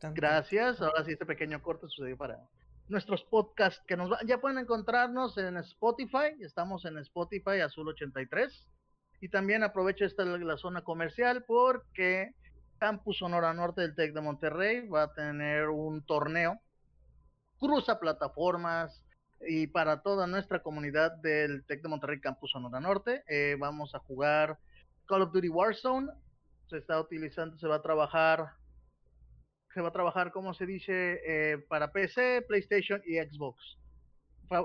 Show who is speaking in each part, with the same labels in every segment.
Speaker 1: Gracias. Ahora sí, este pequeño corte sucedió para nuestros podcasts que nos ya pueden encontrarnos en Spotify. Estamos en Spotify Azul 83. Y también aprovecho esta la zona comercial porque Campus Sonora Norte del TEC de Monterrey va a tener un torneo cruza plataformas y para toda nuestra comunidad del TEC de Monterrey Campus Sonora Norte. Eh, vamos a jugar Call of Duty Warzone. Se está utilizando, se va a trabajar se va a trabajar, como se dice, eh, para PC, PlayStation y Xbox.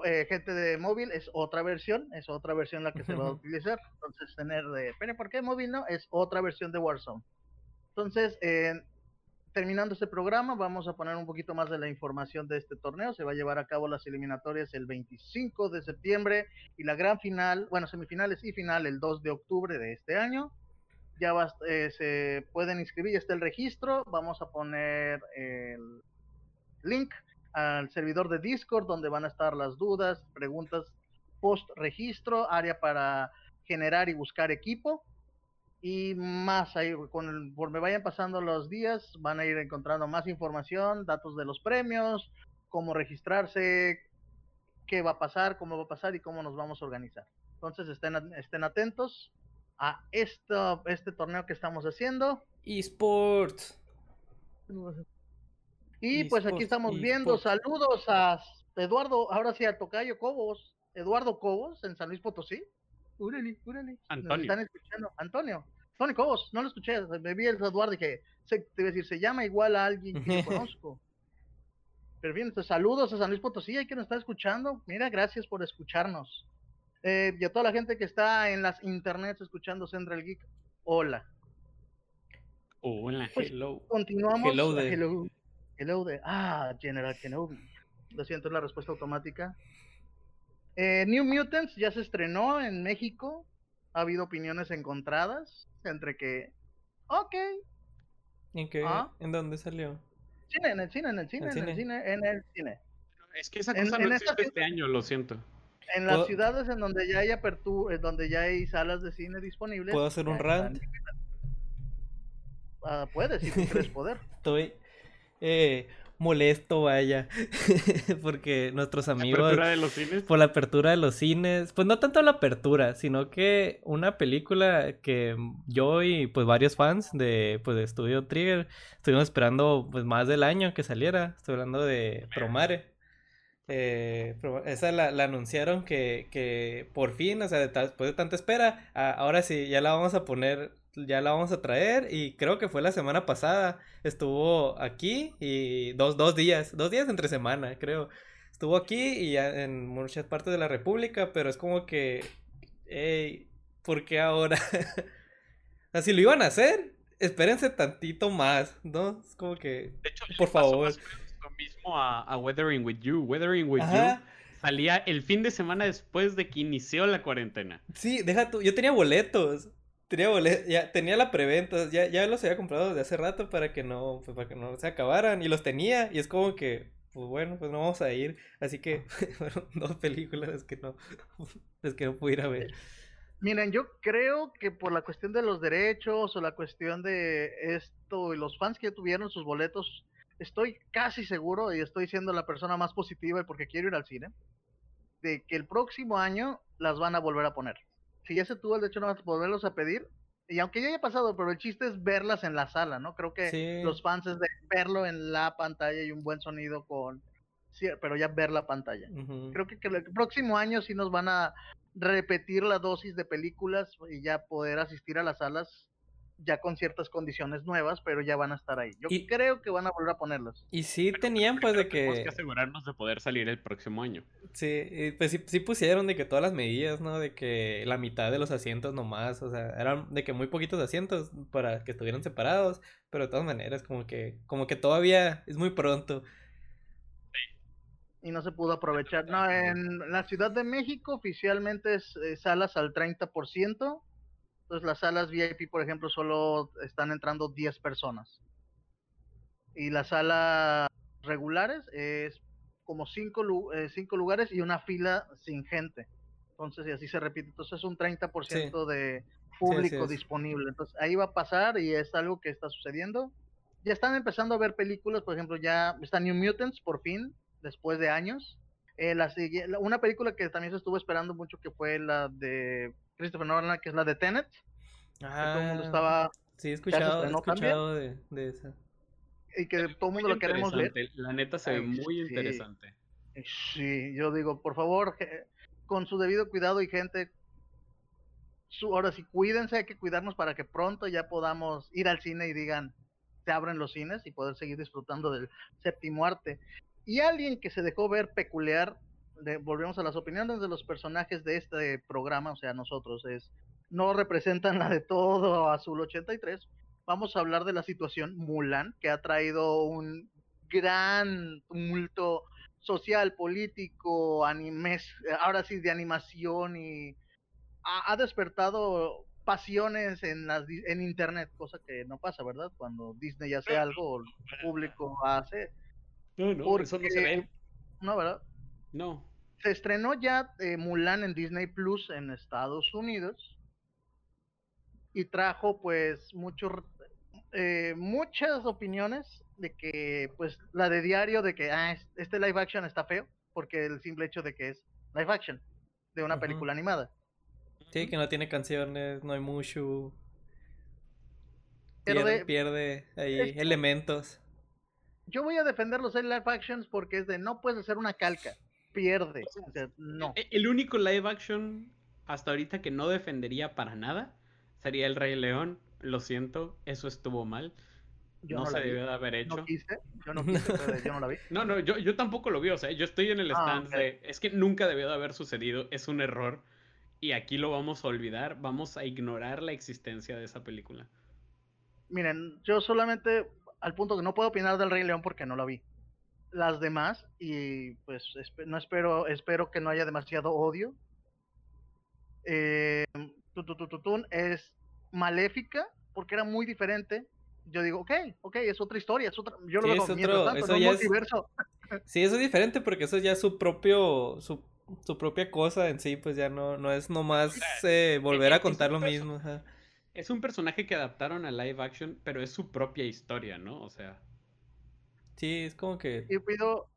Speaker 1: Eh, gente de móvil es otra versión, es otra versión la que se va a utilizar. Entonces, tener de, pero ¿por qué móvil no? Es otra versión de Warzone. Entonces, terminando este programa, vamos a poner un poquito más de la información de este torneo. Se va a llevar a cabo las eliminatorias el 25 de septiembre y la gran final, bueno, semifinales y final el 2 de octubre de este año ya eh, se pueden inscribir, ya está el registro, vamos a poner el link al servidor de Discord donde van a estar las dudas, preguntas post registro, área para generar y buscar equipo y más ahí con me vayan pasando los días van a ir encontrando más información, datos de los premios, cómo registrarse, qué va a pasar, cómo va a pasar y cómo nos vamos a organizar. Entonces estén, estén atentos a esto, este torneo que estamos haciendo.
Speaker 2: eSports.
Speaker 1: Y pues aquí estamos viendo saludos a Eduardo, ahora sí a Tocayo Cobos, Eduardo Cobos en San Luis Potosí. Úrale, úrale. Antonio. están escuchando. Antonio. Tony Cobos, no lo escuché, me vi el Eduardo y dije, se, te iba a decir, se llama igual a alguien que conozco. Pero bien, pues, saludos a San Luis Potosí, hay que nos está escuchando. Mira, gracias por escucharnos. Eh, y a toda la gente que está en las internets escuchando Central Geek, hola.
Speaker 2: Hola, pues, hello.
Speaker 1: Continuamos. Hello de... Hello, hello de... Ah, General Kenobi. Lo siento, es la respuesta automática. Eh, New Mutants ya se estrenó en México. Ha habido opiniones encontradas entre que, ok.
Speaker 2: ¿En qué? ¿Ah? ¿En dónde salió?
Speaker 1: Cine, en el cine, en el cine, en el cine, en el cine.
Speaker 3: Es que esa cosa no existe este año, lo siento.
Speaker 1: En las ciudades en donde ya hay apertura, donde ya hay salas de cine disponibles.
Speaker 2: ¿Puedo hacer un rant?
Speaker 1: Ah, puedes, si tú quieres poder.
Speaker 2: Estoy eh, molesto, vaya, porque nuestros amigos... ¿La
Speaker 3: apertura de los cines?
Speaker 2: Por la apertura de los cines, pues no tanto la apertura, sino que una película que yo y pues varios fans de, pues, de Studio Trigger estuvimos esperando pues más del año que saliera, estoy hablando de Promare. Eh, esa la, anunciaron que, que, por fin, o sea, después de tanta espera, ahora sí, ya la vamos a poner, ya la vamos a traer y creo que fue la semana pasada, estuvo aquí y dos, dos días, dos días entre semana, creo. Estuvo aquí y en muchas partes de la República, pero es como que, hey, ¿por qué ahora? si lo iban a hacer, espérense tantito más, ¿no? Es como que, por favor
Speaker 3: mismo a, Weathering with You. Weathering with You salía el fin de semana después de que inició la cuarentena.
Speaker 2: Sí, deja tú, yo tenía boletos. Tenía boletos, ya tenía la preventa, ya, ya los había comprado desde hace rato para que no, pues, para que no se acabaran. Y los tenía, y es como que, pues bueno, pues no vamos a ir. Así que fueron dos películas que no, es que no pudiera ver.
Speaker 1: Miren, yo creo que por la cuestión de los derechos o la cuestión de esto y los fans que tuvieron sus boletos estoy casi seguro, y estoy siendo la persona más positiva y porque quiero ir al cine, de que el próximo año las van a volver a poner. Si ya se tuvo el derecho no volverlos a pedir, y aunque ya haya pasado, pero el chiste es verlas en la sala, ¿no? Creo que los fans es de verlo en la pantalla y un buen sonido con... Sí, pero ya ver la pantalla. Creo que, que, el próximo año sí nos van a repetir la dosis de películas y ya poder asistir a las salas ya con ciertas condiciones nuevas, pero ya van a estar ahí. Yo creo que van a volver a ponerlos.
Speaker 2: Y sí tenían pues de que...
Speaker 3: Tenemos que asegurarnos de poder salir el próximo año.
Speaker 2: Sí, pues sí, pusieron de que todas las medidas, ¿no? De que la mitad de los asientos nomás, o sea, eran de que muy poquitos asientos para que estuvieran separados, pero de todas maneras como que, como que todavía es muy pronto.
Speaker 1: Y no se pudo aprovechar. No, en la Ciudad de México oficialmente es eh, salas al 30%. Entonces las salas VIP, por ejemplo, solo están entrando 10 personas. Y las salas regulares es como 5 eh, cinco lugares y una fila sin gente. Entonces, y así se repite. Entonces es un 30% de público disponible. Entonces ahí va a pasar y es algo que está sucediendo. ya están empezando a ver películas, por ejemplo, ya está New Mutants por fin, después de años. Eh, la, una película que también se estuvo esperando mucho que fue la de Christopher Nolan, que es la de Tenet. todo el mundo
Speaker 2: Ah,
Speaker 1: estaba
Speaker 2: sí, he escuchado, he escuchado de, de esa.
Speaker 1: y que todo el mundo lo queremos ver.
Speaker 3: La neta se ve muy
Speaker 1: sí.
Speaker 3: interesante.
Speaker 1: Sí, yo digo, por favor, con su debido cuidado y gente, su, ahora sí, cuídense, hay que cuidarnos para que pronto ya podamos ir al cine y digan, se abren los cines y poder seguir disfrutando del séptimo arte. Y alguien que se dejó ver peculiar, de- volvemos a las opiniones de los personajes de este programa, o sea, nosotros, es no representan la de todo Azul 83. Vamos a hablar de la situación Mulan, que ha traído un gran tumulto social, político, animes, ahora sí de animación y ha, ha despertado pasiones en las en internet, cosa que no pasa, ¿verdad? Cuando Disney hace algo, el público hace,
Speaker 3: No, no, eso no se
Speaker 1: Porque-
Speaker 3: ve.
Speaker 1: no, ¿verdad?
Speaker 3: No.
Speaker 1: Se estrenó ya eh, Mulan en Disney Plus en Estados Unidos y trajo pues muchos eh, muchas opiniones de que pues la de diario de que ah, es- este live action está feo porque el simple hecho de que es live action de una película animada.
Speaker 2: Sí, que no tiene canciones, no hay mucho.
Speaker 1: Pero
Speaker 2: Pierde,
Speaker 1: de-
Speaker 2: pierde ahí elementos.
Speaker 1: Yo voy a defender los live actions porque es de no puedes hacer una calca, pierde, o sea, no.
Speaker 3: E- El único live action hasta ahorita que no defendería para nada sería El Rey León. Lo siento, eso estuvo mal.
Speaker 1: Yo
Speaker 3: no,
Speaker 1: no,
Speaker 3: se
Speaker 1: la vi,
Speaker 3: debió de haber hecho.
Speaker 1: no quise, yo no quise, pero yo no la vi.
Speaker 3: No, no, yo, yo tampoco lo vi, o sea, yo estoy en el
Speaker 1: Ah,
Speaker 3: stand de, es que nunca debió de haber sucedido, es un error, y aquí lo vamos a olvidar, vamos a ignorar la existencia de esa película.
Speaker 1: Miren, yo solamente al punto que no puedo opinar del Rey León porque no la vi. Las demás, y pues no espero, espero que no haya demasiado odio. Eh, tu, tu, tu, tu, tun, es maléfica porque era muy diferente. Yo digo, ok, ok, es otra historia, es otra. Yo lo
Speaker 2: Sí,
Speaker 1: veo
Speaker 2: es otro-
Speaker 1: tanto,
Speaker 2: eso ya es-
Speaker 1: multiverso.
Speaker 2: Sí, eso es diferente porque eso ya es su propio, su, su propia cosa en sí, pues ya no, no es nomás eh, volver
Speaker 3: es
Speaker 2: a
Speaker 3: un
Speaker 2: contar lo mismo. ajá.
Speaker 3: Es un personaje que adaptaron a live action, pero es su propia historia, ¿no? O sea,
Speaker 2: Sí, es como que...
Speaker 1: Y pido,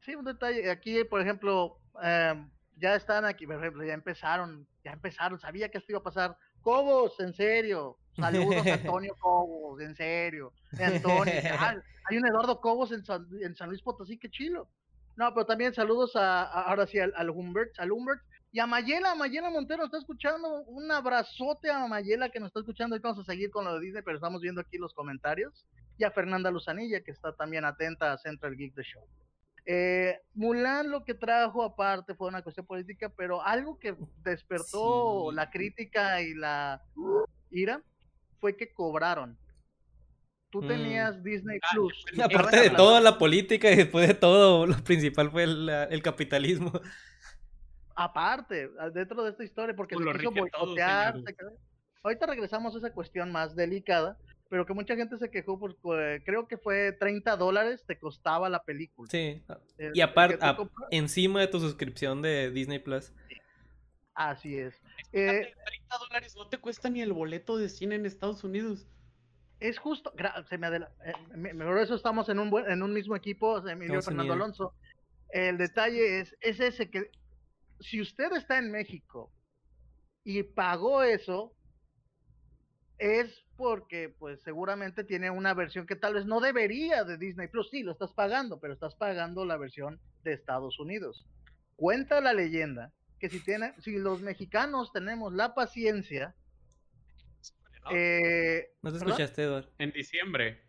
Speaker 1: sí, un detalle. Aquí, por ejemplo, em, ya están aquí, por ejemplo, ya empezaron, ya empezaron, sabía que esto iba a pasar. Cobos, en serio. Saludos a Antonio Cobos, en serio. Antonio, ah, hay un Eduardo Cobos en San, en San Luis Potosí, qué chilo. No, pero también saludos a, a- ahora sí al, al Humbert, al Humbert y a Mayela, Mayela Montero está escuchando, un abrazote a Mayela que nos está escuchando, ahorita vamos a seguir con lo de Disney, pero estamos viendo aquí los comentarios, y a Fernanda Luzanilla que está también atenta a Central Geek The Show. Eh, Mulan lo que trajo aparte fue una cuestión política, pero algo que despertó
Speaker 2: Sí.
Speaker 1: la crítica y la ira fue que cobraron. Tú
Speaker 2: Mm.
Speaker 1: tenías Disney
Speaker 3: Ah,
Speaker 1: Plus.
Speaker 3: Sí,
Speaker 2: Aparte de toda la política y después de todo, lo principal fue el, el capitalismo.
Speaker 1: aparte, dentro de esta historia, porque
Speaker 3: Pues
Speaker 1: se
Speaker 3: lo
Speaker 1: quiso boicotear. Ahorita regresamos a esa cuestión más delicada, pero que mucha gente se quejó porque creo que fue 30 dólares te costaba la película.
Speaker 2: Sí.
Speaker 1: El-
Speaker 2: Y aparte, encima de tu suscripción de Disney Plus.
Speaker 1: Así es. Eh,
Speaker 3: 30 dólares no te cuesta ni el boleto de cine en Estados Unidos.
Speaker 1: es justo, se me adela- eh, me- me- por eso estamos en un buen, en un mismo equipo, Emilio Fernando. Alonso. El detalle es, es ese que si usted está en México y pagó eso, es porque pues seguramente tiene una versión que tal vez no debería de Disney Plus. Sí, lo estás pagando, pero estás pagando la versión de Estados Unidos. Cuenta la leyenda que si tiene, si los mexicanos tenemos la paciencia,
Speaker 3: ¿no?
Speaker 1: eh,
Speaker 2: ¿No te escuchaste, Eduardo?
Speaker 3: En diciembre.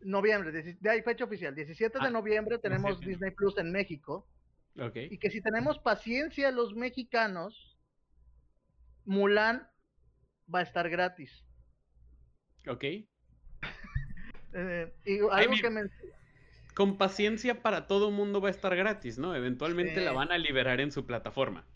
Speaker 1: noviembre, de ahí fecha oficial, 17 de
Speaker 3: Ah,
Speaker 1: noviembre tenemos
Speaker 3: 17.
Speaker 1: Disney Plus en México y que si tenemos paciencia los mexicanos, Mulan va a estar gratis.
Speaker 3: Ok.
Speaker 1: Eh, y algo que me,
Speaker 3: Con paciencia para todo mundo va a estar gratis, ¿no? Eventualmente la van a liberar en su plataforma.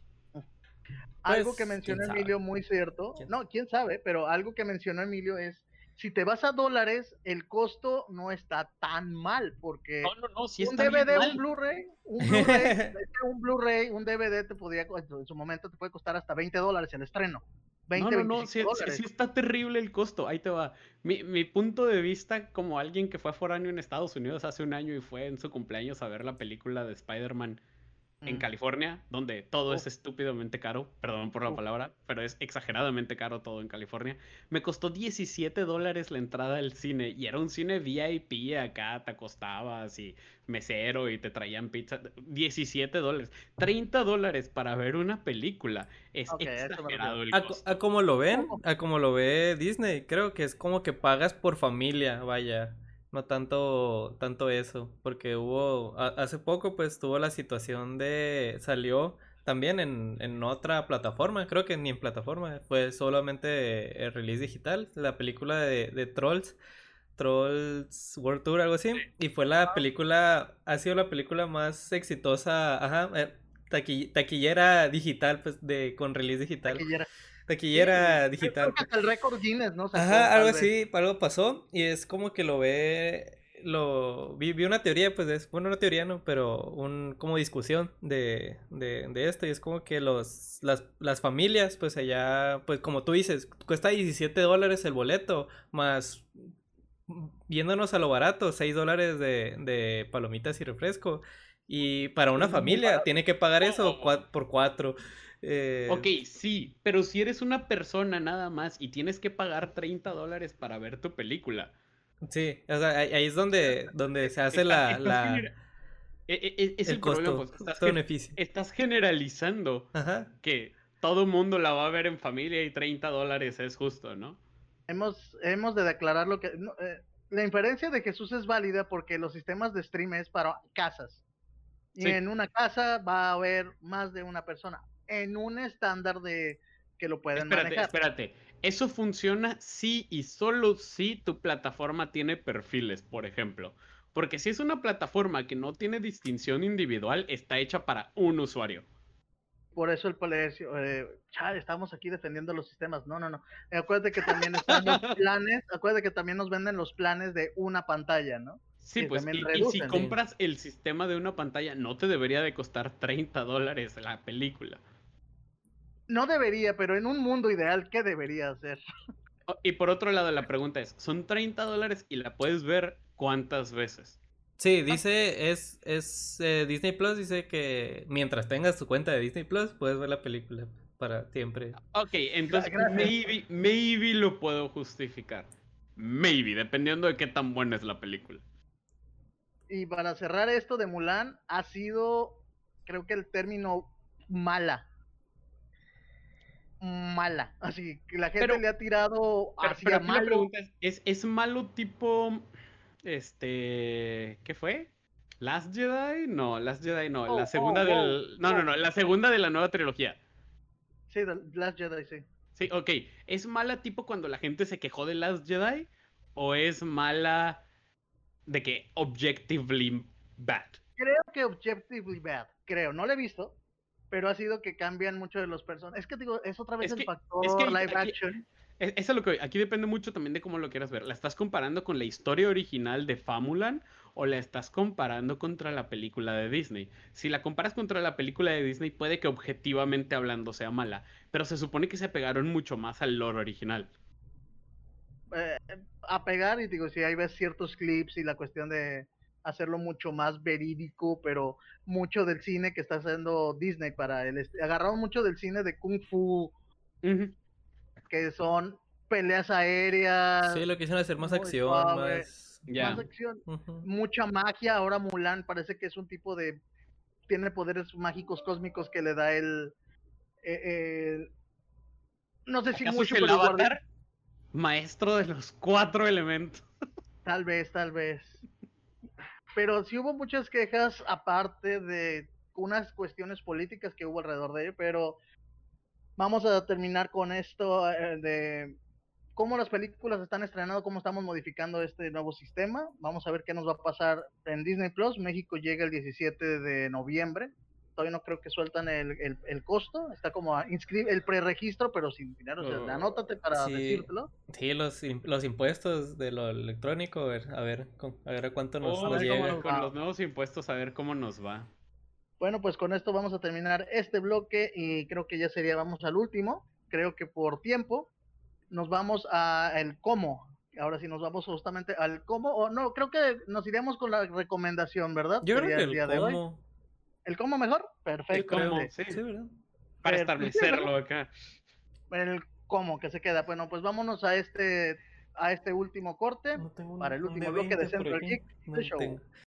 Speaker 1: algo
Speaker 2: Pues,
Speaker 1: que mencionó. Emilio muy cierto,
Speaker 2: ¿Quién
Speaker 1: no, quién sabe, pero algo que mencionó Emilio es si te vas a dólares, el costo no está tan mal porque
Speaker 3: No, no, no, sí
Speaker 1: un DVD, un Blu-ray, un Blu-ray, un Blu-ray, un DVD te podría, en su momento te puede costar hasta 20 dólares el estreno. 20,
Speaker 3: no, no, no,
Speaker 1: 25
Speaker 3: sí, sí está terrible el costo. Ahí te va. Mi, mi punto de vista como alguien que fue foráneo en Estados Unidos hace un año y fue en su cumpleaños a ver la película de Spider-Man en. California, donde todo es
Speaker 1: Uf.
Speaker 3: estúpidamente caro, perdón por la
Speaker 1: Uf.
Speaker 3: palabra, pero es exageradamente caro todo en California. Me costó 17 dólares la entrada al cine y era un cine VIP acá, te acostabas y mesero y te traían pizza. 17 dólares. 30 dólares para ver una película. Es
Speaker 1: a
Speaker 3: exagerado el
Speaker 2: A, co-
Speaker 3: costo.
Speaker 2: a como lo ven, a como lo ve Disney, creo que es como que pagas por familia, vaya, no tanto, tanto eso, porque hubo, a- hace poco pues tuvo la situación de, salió también en, en otra plataforma, creo que ni en plataforma, fue solamente el release digital, la película de, de Trolls, Trolls World Tour, algo así, y fue la película, ha sido la película más exitosa, ajá, eh, taqui- taquillera digital, pues, de, con release digital.
Speaker 1: Taquillera.
Speaker 2: Taquillera
Speaker 1: Yo
Speaker 2: digital.
Speaker 1: que hasta el récord Guinness, ¿no? Sacó,
Speaker 2: Ajá, algo así, algo pasó y es como que lo ve, lo vi, vi una teoría, pues es, bueno, una teoría no, pero un como discusión de, de, de esto y es como que los, las, las familias, pues allá, pues como tú dices, cuesta 17 dólares el boleto, más viéndonos a lo barato, 6 dólares de, de palomitas y refresco. Y para una familia tiene que pagar eso por cuatro. Eh,
Speaker 3: Ok, sí, pero si eres una persona nada más y tienes que pagar 30 dólares para ver tu película.
Speaker 2: Sí, o sea, ahí, es donde, donde se hace
Speaker 3: está-
Speaker 2: la, la,
Speaker 3: genera- e- e- e- es
Speaker 2: el
Speaker 3: el, problema,
Speaker 2: costo,
Speaker 3: pues, estás,
Speaker 2: costo beneficio.
Speaker 3: estás generalizando
Speaker 2: Ajá.
Speaker 3: que todo mundo la va a ver en familia y 30 dólares es justo, ¿no?
Speaker 1: Hemos, hemos de declarar lo que... no, eh, la inferencia de Jesús es válida porque los sistemas de stream es para casas. Y
Speaker 3: Sí.
Speaker 1: en una casa va a haber más de una persona. En un estándar de que lo pueden
Speaker 3: Espérate,
Speaker 1: manejar.
Speaker 3: espérate. Eso funciona si y solo si tu plataforma tiene perfiles, por ejemplo. Porque si es una plataforma que no tiene distinción individual, está hecha para un usuario.
Speaker 1: Por eso el colegio, eh, chale, estamos aquí defendiendo los sistemas. No, no, no. Acuérdate que también están los planes, acuérdate que también nos venden los planes de una pantalla, ¿no?
Speaker 3: Sí, pues, y, y si compras el sistema de una pantalla, no te debería de costar 30 dólares la película.
Speaker 1: No debería, pero en un mundo ideal, ¿qué debería hacer?
Speaker 3: Y por otro lado, la pregunta es, ¿son 30 dólares y la puedes ver cuántas veces?
Speaker 2: Sí, dice, es, es eh, Disney Plus, dice que mientras tengas tu cuenta de Disney Plus, puedes ver la película para siempre.
Speaker 3: Ok, entonces maybe, maybe lo puedo justificar. Maybe, dependiendo de qué tan buena es la película.
Speaker 1: Y para cerrar esto de Mulan, ha sido, creo que el término mala. Mala. Así que la gente
Speaker 3: Pero-
Speaker 1: le ha tirado
Speaker 3: Pero,
Speaker 1: hacia
Speaker 3: pero la
Speaker 1: malo.
Speaker 3: pregunta es, ¿es, es malo tipo, este, ¿qué fue? ¿Last Jedi? No, Last Jedi no,
Speaker 1: Oh,
Speaker 3: la segunda
Speaker 1: oh,
Speaker 3: del... No, no,
Speaker 1: oh.
Speaker 3: no, la segunda de la nueva trilogía.
Speaker 1: Sí, Last Jedi, sí.
Speaker 3: Sí, ok. ¿Es mala tipo cuando la gente se quejó de Last Jedi? ¿O es mala de que objectively bad?
Speaker 1: Creo que Objectively Bad, creo, no lo he visto, pero ha sido que cambian mucho de los personajes. Es que digo, es otra vez
Speaker 3: Es
Speaker 1: el
Speaker 3: que-
Speaker 1: factor
Speaker 3: es que
Speaker 1: live
Speaker 3: aquí-
Speaker 1: action.
Speaker 3: Es, eso es lo que aquí depende mucho también de cómo lo quieras ver. ¿La estás comparando con la historia original de Famulan o la estás comparando contra la película de Disney? Si la comparas contra la película de Disney, puede que objetivamente hablando sea mala, pero se supone que se pegaron mucho más al lore original.
Speaker 1: eh, a pegar y digo, si ahí ves ciertos clips y la cuestión de hacerlo mucho más verídico, pero mucho del cine que está haciendo Disney para est- Agarraron mucho del cine de Kung Fu, que son peleas aéreas,
Speaker 2: Sí, lo quisieron hacer más acción,
Speaker 1: suave.
Speaker 2: más...
Speaker 3: Ya.
Speaker 1: más acción, mucha magia. Ahora Mulan parece que es un tipo de... Tiene poderes mágicos cósmicos que le da el... eh, el- no sé si
Speaker 3: ¿Acaso
Speaker 1: mucho,
Speaker 3: el
Speaker 1: pero
Speaker 3: avatar? Maestro de los cuatro elementos.
Speaker 1: Tal vez, tal vez. Pero sí hubo muchas quejas aparte de unas cuestiones políticas que hubo alrededor de ello, pero vamos a terminar con esto eh, de cómo las películas están estrenando, cómo estamos modificando este nuevo sistema. Vamos a ver qué nos va a pasar en Disney Plus. México llega el 17 de noviembre. Todavía no creo que sueltan el, el, el costo. Está como a el preregistro, pero sin dinero. O sea,
Speaker 3: Oh,
Speaker 1: anótate para
Speaker 2: sí.
Speaker 1: decírtelo.
Speaker 2: Sí, los, los impuestos de lo electrónico, a ver, a ver, a ver a cuánto nos,
Speaker 3: Oh,
Speaker 2: nos
Speaker 1: ver cómo
Speaker 2: llega.
Speaker 1: nos
Speaker 3: con
Speaker 1: va.
Speaker 3: los nuevos impuestos, a ver cómo nos va.
Speaker 1: Bueno, pues con esto vamos a terminar este bloque y creo que ya sería, vamos al último, creo que por tiempo nos vamos a el cómo. Ahora sí nos vamos justamente al cómo, o no, creo que nos iremos con la recomendación, ¿verdad?
Speaker 2: Yo creo que
Speaker 1: el
Speaker 2: el
Speaker 1: día de hoy.
Speaker 2: cómo.
Speaker 1: ¿El cómo mejor? Perfecto.
Speaker 3: cómo. Sí.
Speaker 2: Sí, ¿verdad?
Speaker 3: Para establecerlo acá.
Speaker 1: El cómo que se queda. Bueno, pues vámonos a este a este último corte
Speaker 2: No tengo un-
Speaker 1: para el último bloque de
Speaker 2: D20 por
Speaker 1: Central. Geek
Speaker 2: No
Speaker 1: Show.
Speaker 2: tengo.